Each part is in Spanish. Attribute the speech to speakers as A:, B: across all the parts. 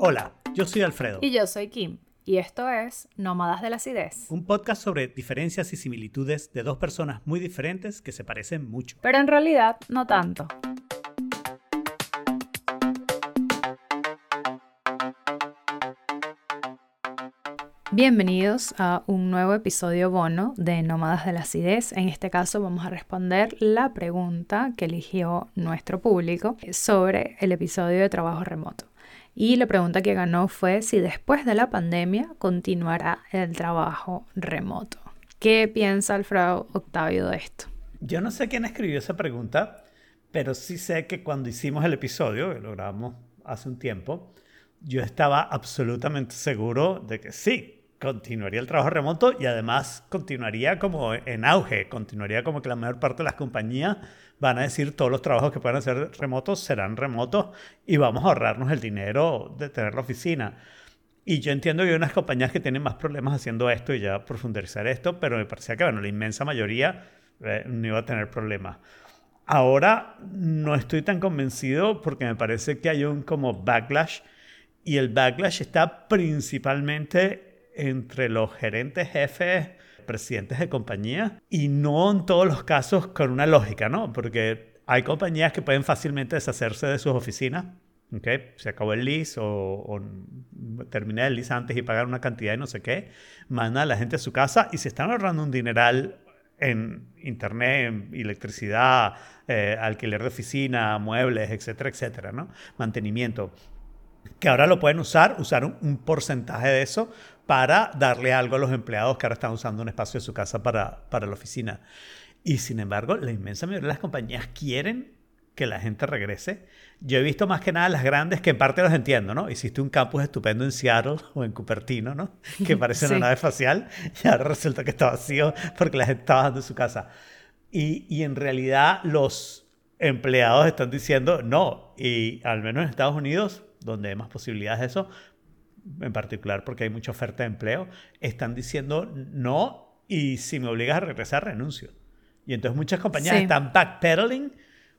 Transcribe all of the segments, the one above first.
A: Hola, yo soy Alfredo.
B: Y yo soy Kim. Y esto es Nómadas de la Acidez.
A: Un podcast sobre diferencias y similitudes de dos personas muy diferentes que se parecen mucho.
B: Pero en realidad no tanto. Bienvenidos a un nuevo episodio bono de Nómadas de la Acidez. En este caso vamos a responder la pregunta que eligió nuestro público sobre el episodio de trabajo remoto. Y la pregunta que ganó fue si después de la pandemia continuará el trabajo remoto. ¿Qué piensa Alfredo Octavio de esto?
A: Yo no sé quién escribió esa pregunta, pero sí sé que cuando hicimos el episodio, que lo grabamos hace un tiempo, yo estaba absolutamente seguro de que sí, continuaría el trabajo remoto y además continuaría como en auge, continuaría como que la mayor parte de las compañías van a decir todos los trabajos que puedan ser remotos serán remotos y vamos a ahorrarnos el dinero de tener la oficina. Y yo entiendo que hay unas compañías que tienen más problemas haciendo esto y ya profundizar esto, pero me parecía que bueno, la inmensa mayoría eh, no iba a tener problemas. Ahora no estoy tan convencido porque me parece que hay un como backlash y el backlash está principalmente entre los gerentes jefes, presidentes de compañía, y no en todos los casos con una lógica, ¿no? Porque hay compañías que pueden fácilmente deshacerse de sus oficinas. ¿okay? Se acabó el lease o, o terminé el lease antes y pagar una cantidad y no sé qué. Manda a la gente a su casa y se están ahorrando un dineral en internet, electricidad, eh, alquiler de oficina, muebles, etcétera, etcétera, ¿no? Mantenimiento. Que ahora lo pueden usar, usar un porcentaje de eso para darle algo a los empleados que ahora están usando un espacio de su casa para, para la oficina. Y sin embargo, la inmensa mayoría de las compañías quieren que la gente regrese. Yo he visto más que nada las grandes que en parte los entiendo, ¿no? Hiciste un campus estupendo en Seattle o en Cupertino, ¿no? Que parece una nave espacial y ahora resulta que está vacío porque la gente está bajando de su casa. Y, y en realidad los empleados están diciendo no. Y al menos en Estados Unidos, donde hay más posibilidades de eso, en particular porque hay mucha oferta de empleo, están diciendo no y si me obligas a regresar, renuncio. Y entonces muchas compañías están backpedaling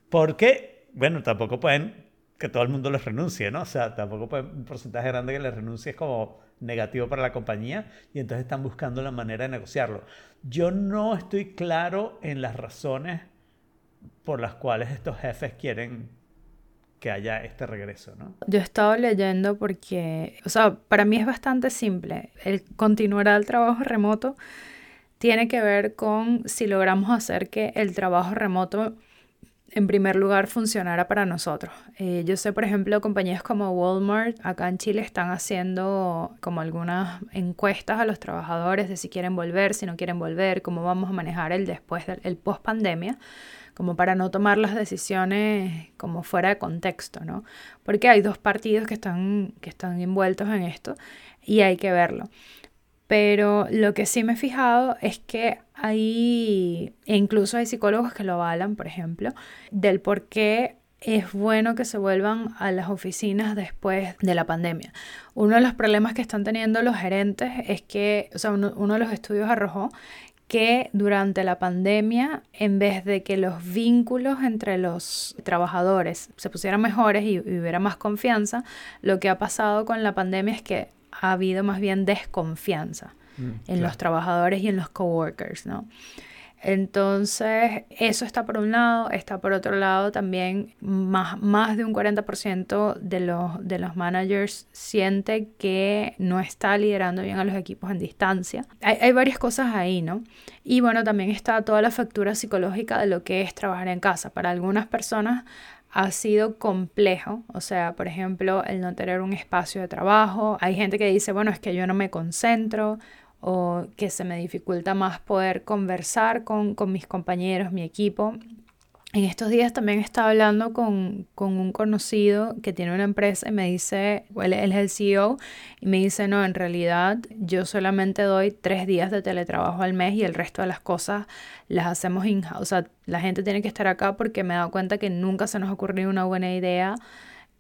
A: porque, bueno, tampoco pueden que todo el mundo les renuncie, ¿no? O sea, tampoco pueden, un porcentaje grande que les renuncie es como negativo para la compañía y entonces están buscando la manera de negociarlo. Yo no estoy claro en las razones por las cuales estos jefes quieren que haya este regreso, ¿no?
B: Yo he estado leyendo porque, o sea, para mí es bastante simple. El continuar el trabajo remoto tiene que ver con si logramos hacer que el trabajo remoto en primer lugar funcionara para nosotros. Eh, yo sé, por ejemplo, compañías como Walmart acá en Chile están haciendo como algunas encuestas a los trabajadores de si quieren volver, si no quieren volver, cómo vamos a manejar el después del post pandemia como para no tomar las decisiones como fuera de contexto, ¿no? Porque hay dos partidos que están, que están envueltos en esto y hay que verlo. Pero lo que sí me he fijado es que hay, e incluso hay psicólogos que lo avalan, por ejemplo, del por qué es bueno que se vuelvan a las oficinas después de la pandemia. Uno de los problemas que están teniendo los gerentes es que, o sea, uno, uno de los estudios arrojó que durante la pandemia, en vez de que los vínculos entre los trabajadores se pusieran mejores y, hubiera más confianza, lo que ha pasado con la pandemia es que ha habido más bien desconfianza mm, en los trabajadores y en los coworkers, ¿no? Entonces, eso está por un lado, está por otro lado también más, más de un 40% de los, de los managers siente que no está liderando bien a los equipos en distancia. Hay, hay varias cosas ahí, ¿no? Y bueno, también está toda la factura psicológica de lo que es trabajar en casa. Para algunas personas ha sido complejo, o sea, por ejemplo, el no tener un espacio de trabajo. Hay gente que dice, bueno, es que yo no me concentro o que se me dificulta más poder conversar con, mis compañeros, mi equipo. En estos días también estaba hablando con, un conocido que tiene una empresa y me dice, él, él, es el CEO, y me dice, no, en realidad yo solamente doy tres días de teletrabajo al mes y el resto de las cosas las hacemos in-house. O sea, la gente tiene que estar acá porque me he dado cuenta que nunca se nos ocurrió una buena idea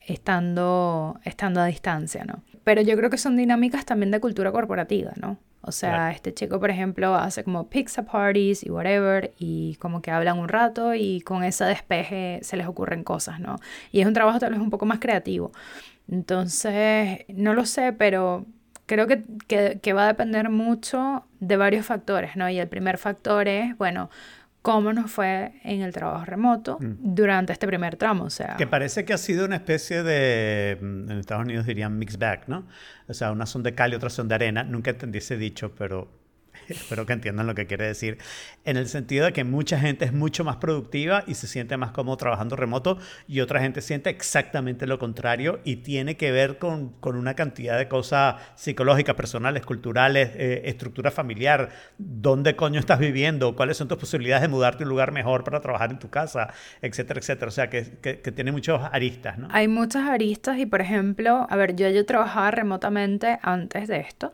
B: estando, estando a distancia, ¿no? Pero yo creo que son dinámicas también de cultura corporativa, ¿no? O sea, este chico, por ejemplo, hace como pizza parties y whatever, y como que hablan un rato y con ese despeje se les ocurren cosas, ¿no? Y es un trabajo tal vez un poco más creativo. Entonces, no lo sé, pero creo que, que, va a depender mucho de varios factores, ¿no? Y el primer factor es, bueno, cómo nos fue en el trabajo remoto mm. durante este primer tramo, o sea...
A: Que parece que ha sido una especie de, mm, en Estados Unidos dirían mixed bag, ¿no? O sea, unas son de cal y otras son de arena. Nunca entendí ese dicho, pero espero que entiendan lo que quiere decir, en el sentido de que mucha gente es mucho más productiva y se siente más cómodo trabajando remoto y otra gente siente exactamente lo contrario y tiene que ver con, con una cantidad de cosas psicológicas, personales, culturales, eh, estructura familiar, dónde coño estás viviendo, cuáles son tus posibilidades de mudarte a un lugar mejor para trabajar en tu casa, etcétera, etcétera. O sea, que, que, tiene muchos aristas, ¿no?
B: Hay muchas aristas y, por ejemplo, a ver, yo, yo trabajaba remotamente antes de esto.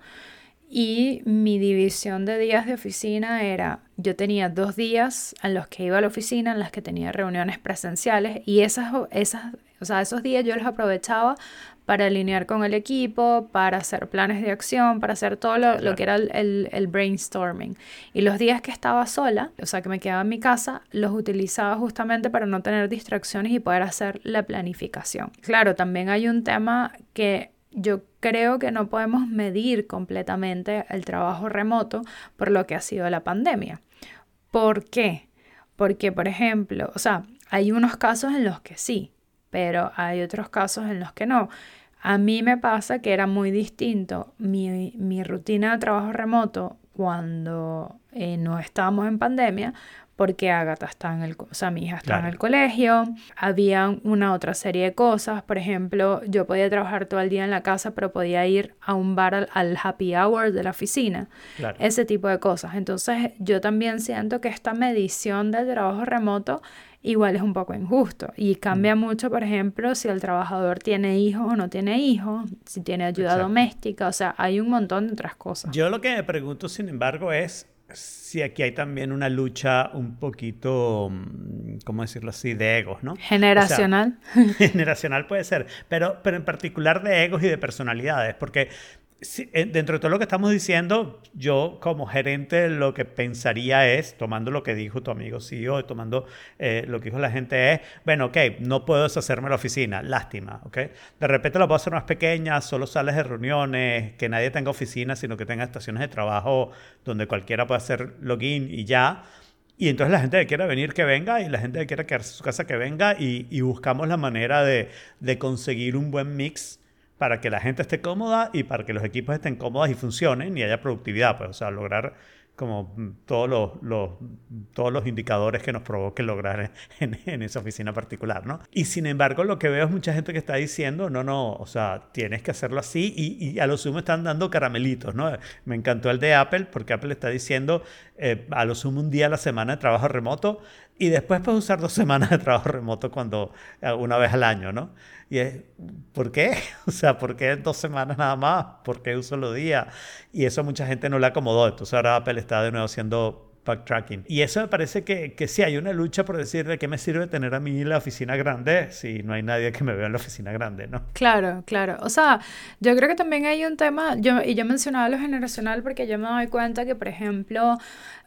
B: Y mi división de días de oficina era, yo tenía dos días en los que iba a la oficina, en las que tenía reuniones presenciales y esas, esas, o sea, esos días yo los aprovechaba para alinear con el equipo, para hacer planes de acción, para hacer todo lo, que era el, el, brainstorming. Y los días que estaba sola, o sea, que me quedaba en mi casa, los utilizaba justamente para no tener distracciones y poder hacer la planificación. Claro, también hay un tema que yo creo que no podemos medir completamente el trabajo remoto por lo que ha sido la pandemia. ¿Por qué? Porque, por ejemplo, o sea, hay unos casos en los que sí, pero hay otros casos en los que no. A mí me pasa que era muy distinto mi, mi rutina de trabajo remoto cuando eh, no estábamos en pandemia porque Agatha está en el, o sea, mi hija está en el colegio, había una otra serie de cosas, por ejemplo, yo podía trabajar todo el día en la casa, pero podía ir a un bar al, happy hour de la oficina, ese tipo de cosas. Entonces, yo también siento que esta medición del trabajo remoto igual es un poco injusto y cambia mm. mucho, por ejemplo, si el trabajador tiene hijos o no tiene hijos, si tiene ayuda doméstica, o sea, hay un montón de otras cosas.
A: Yo lo que me pregunto, sin embargo, es Sí, aquí hay también una lucha un poquito, mm, ¿cómo decirlo así?, de egos, ¿no?
B: Generacional.
A: generacional puede ser, pero, pero en particular de egos y de personalidades, porque eh, dentro de todo lo que estamos diciendo, yo como gerente lo que pensaría es, tomando lo que dijo tu amigo CEO, tomando eh, lo que dijo la gente es, bueno, ok, no puedo deshacerme la oficina, lástima, ok. De repente la puedo hacer más pequeña, solo sales de reuniones, que nadie tenga oficina, sino que tenga estaciones de trabajo donde cualquiera pueda hacer login y ya. Y entonces la gente que quiera venir, que venga, y la gente que quiera quedarse en su casa, que venga, y, buscamos la manera de conseguir un buen mix para que la gente esté cómoda y para que los equipos estén cómodos y funcionen y haya productividad, pues, o sea, lograr como todos los, todos los indicadores que nos provoque lograr en, esa oficina particular, ¿no? Y sin embargo, lo que veo es mucha gente que está diciendo, no, no, o sea, tienes que hacerlo así y a lo sumo están dando caramelitos, ¿no? Me encantó el de Apple porque Apple está diciendo, eh, a lo sumo un día a la semana de trabajo remoto y después puedes usar dos semanas de trabajo remoto cuando, eh, una vez al año, ¿no? Y es, ¿por qué? O sea, ¿por qué dos semanas nada más? ¿Por qué un solo día? Y eso a mucha gente no le acomodó. Entonces ahora Apple está de nuevo haciendo backtracking. Y eso me parece que, que sí hay una lucha por decir de qué me sirve tener a mí la oficina grande si no hay nadie que me vea en la oficina grande, ¿no?
B: Claro, claro. O sea, yo creo que también hay un tema, yo, y yo mencionaba lo generacional porque yo me doy cuenta que, por ejemplo,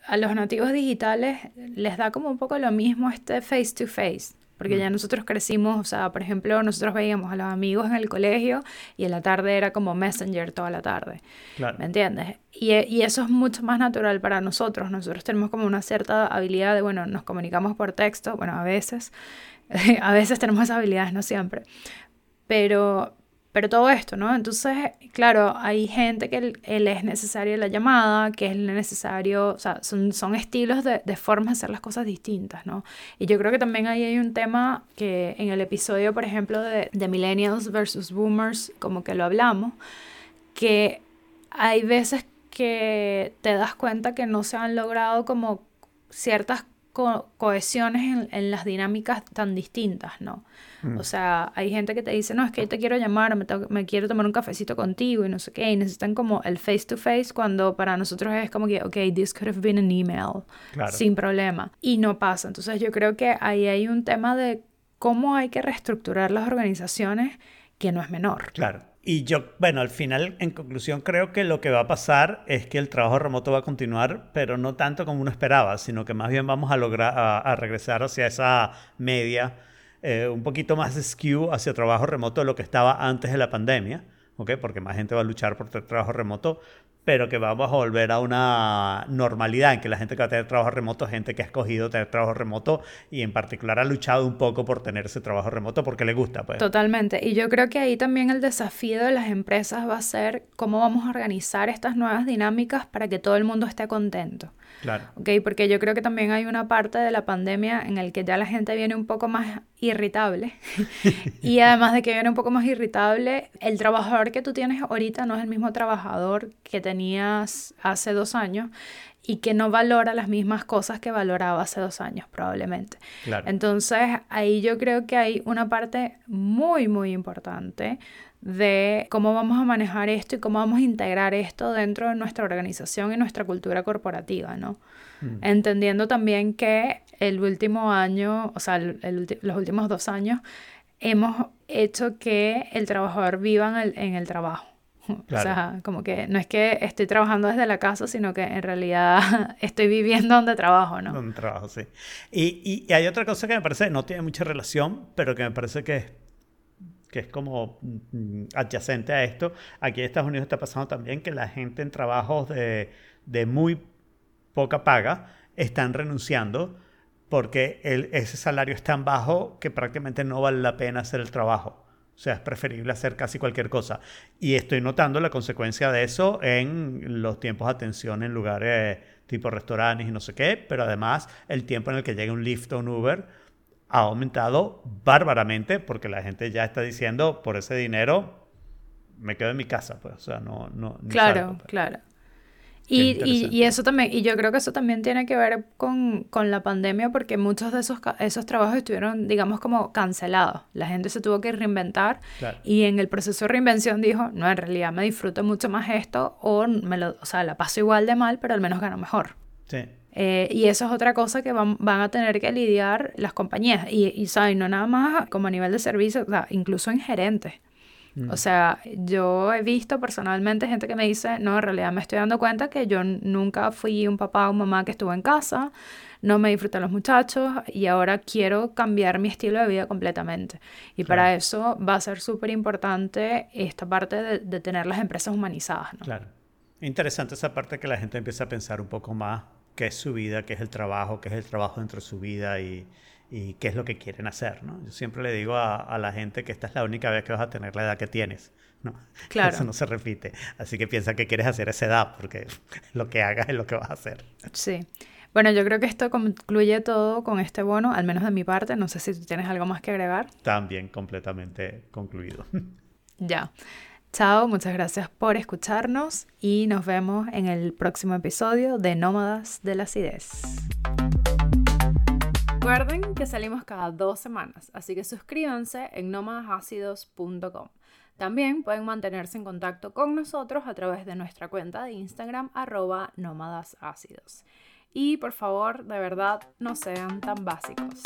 B: a los nativos digitales les da como un poco lo mismo este face to face. Porque mm. ya nosotros crecimos, o sea, por ejemplo, nosotros veíamos a los amigos en el colegio y en la tarde era como Messenger toda la tarde. ¿Me entiendes? Y, y, eso es mucho más natural para nosotros. Nosotros tenemos como una cierta habilidad de, bueno, nos comunicamos por texto, bueno, a veces, a veces tenemos esas habilidades, no siempre. Pero, pero todo esto, ¿no? Entonces, claro, hay gente que él, es necesario la llamada, que es necesario, o sea, son, son estilos de, de formas de hacer las cosas distintas, ¿no? Y yo creo que también ahí hay un tema que en el episodio, por ejemplo, de, de Millennials versus Boomers, como que lo hablamos, que hay veces que te das cuenta que no se han logrado como ciertas cohesiones en, las dinámicas tan distintas, ¿no? Mm. O sea, hay gente que te dice, no, es que yo te quiero llamar, me, me, quiero tomar un cafecito contigo y no sé qué, y necesitan como el face to face cuando para nosotros es como que, ok, this could have been an email, sin problema, y no pasa. Entonces yo creo que ahí hay un tema de cómo hay que reestructurar las organizaciones que no es menor.
A: Claro. Y yo, bueno, al final, en conclusión, creo que lo que va a pasar es que el trabajo remoto va a continuar, pero no tanto como uno esperaba, sino que más bien vamos a lograr a, regresar hacia esa media, eh, un poquito más skew hacia trabajo remoto de lo que estaba antes de la pandemia. ¿okay? porque más gente va a luchar por tener trabajo remoto, pero que vamos a volver a una normalidad en que la gente que va a tener trabajo remoto gente que ha escogido tener trabajo remoto y en particular ha luchado un poco por tener ese trabajo remoto porque le gusta. Pues.
B: Totalmente. Y yo creo que ahí también el desafío de las empresas va a ser cómo vamos a organizar estas nuevas dinámicas para que todo el mundo esté contento.
A: Claro.
B: Okay, porque yo creo que también hay una parte de la pandemia en el que ya la gente viene un poco más irritable. y además de que viene un poco más irritable, el trabajador que tú tienes ahorita no es el mismo trabajador que tenías hace dos años y que no valora las mismas cosas que valoraba hace dos años probablemente. Entonces ahí yo creo que hay una parte muy, muy importante de cómo vamos a manejar esto y cómo vamos a integrar esto dentro de nuestra organización y nuestra cultura corporativa, ¿no? Mm. Entendiendo también que el último año, o sea, los últimos dos años, hemos hecho que el trabajador viva en el, trabajo. O sea, como que no es que estoy trabajando desde la casa, sino que en realidad estoy viviendo donde trabajo, ¿no?
A: Donde trabajo, sí. Y, y hay otra cosa que me parece, no tiene mucha relación, pero que me parece que que es como mm, adyacente a esto. Aquí en Estados Unidos está pasando también que la gente en trabajos de, de muy poca paga están renunciando porque el, ese salario es tan bajo que prácticamente no vale la pena hacer el trabajo. O sea, es preferible hacer casi cualquier cosa. Y estoy notando la consecuencia de eso en los tiempos de atención en lugares tipo restaurantes y no sé qué, pero además el tiempo en el que llega un Lyft o un Uber ha aumentado bárbaramente porque la gente ya está diciendo, por ese dinero me quedo en mi casa, pues, o sea, no... no
B: claro, pues. claro. Y, y, y, eso también, y yo creo que eso también tiene que ver con, con, la pandemia porque muchos de esos, esos trabajos estuvieron, digamos, como cancelados. La gente se tuvo que reinventar y en el proceso de reinvención dijo, no, en realidad me disfruto mucho más esto o, me lo, o sea, la paso igual de mal, pero al menos gano mejor.
A: Sí.
B: Eh, y eso es otra cosa que van, van, a tener que lidiar las compañías. Y, y ¿saben? no nada más como a nivel de servicio, o sea, incluso en gerentes. Mm. O sea, yo he visto personalmente gente que me dice, no, en realidad me estoy dando cuenta que yo nunca fui un papá o mamá que estuvo en casa, no me disfrutan los muchachos y ahora quiero cambiar mi estilo de vida completamente. Y para eso va a ser súper importante esta parte de, de, tener las empresas humanizadas. ¿no?
A: Claro. Interesante esa parte que la gente empieza a pensar un poco más qué es su vida, qué es el trabajo, qué es el trabajo dentro de su vida y, y qué es lo que quieren hacer. ¿no? Yo siempre le digo a, a, la gente que esta es la única vez que vas a tener la edad que tienes. ¿no?
B: Claro.
A: Eso no se repite. Así que piensa que quieres hacer esa edad, porque lo que hagas es lo que vas a hacer.
B: Sí. Bueno, yo creo que esto concluye todo con este bono, al menos de mi parte. No sé si tú tienes algo más que agregar.
A: También completamente concluido.
B: Ya. Chao, muchas gracias por escucharnos y nos vemos en el próximo episodio de Nómadas de la Acidez. Recuerden que salimos cada dos semanas, así que suscríbanse en nómadasácidos.com. También pueden mantenerse en contacto con nosotros a través de nuestra cuenta de Instagram arroba nómadas Y por favor, de verdad, no sean tan básicos.